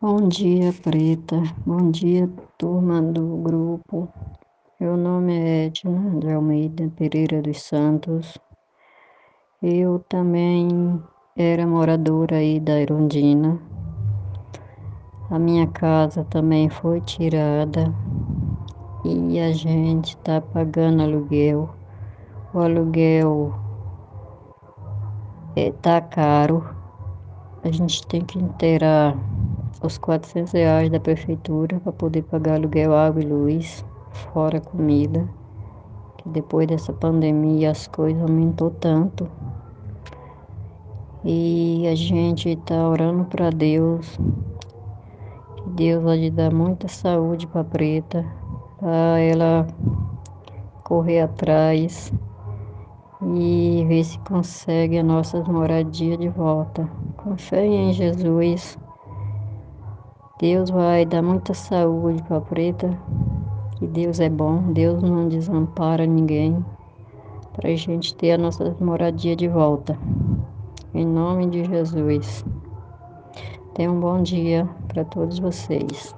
Bom dia, Preta. Bom dia, turma do grupo. Meu nome é Edna de Almeida Pereira dos Santos. Eu também era moradora aí da Irondina. A minha casa também foi tirada e a gente está pagando aluguel. O aluguel está caro. A gente tem que inteirar os 400 reais da prefeitura para poder pagar aluguel, água e luz, fora comida. Que depois dessa pandemia as coisas aumentou tanto. E a gente está orando para Deus, que Deus vai dar muita saúde para Preta, para ela correr atrás e ver se consegue a nossas moradias de volta. Com fé em Jesus. Deus vai dar muita saúde para a Preta, que Deus é bom, Deus não desampara ninguém, para a gente ter a nossa moradia de volta. Em nome de Jesus. Tenha um bom dia para todos vocês.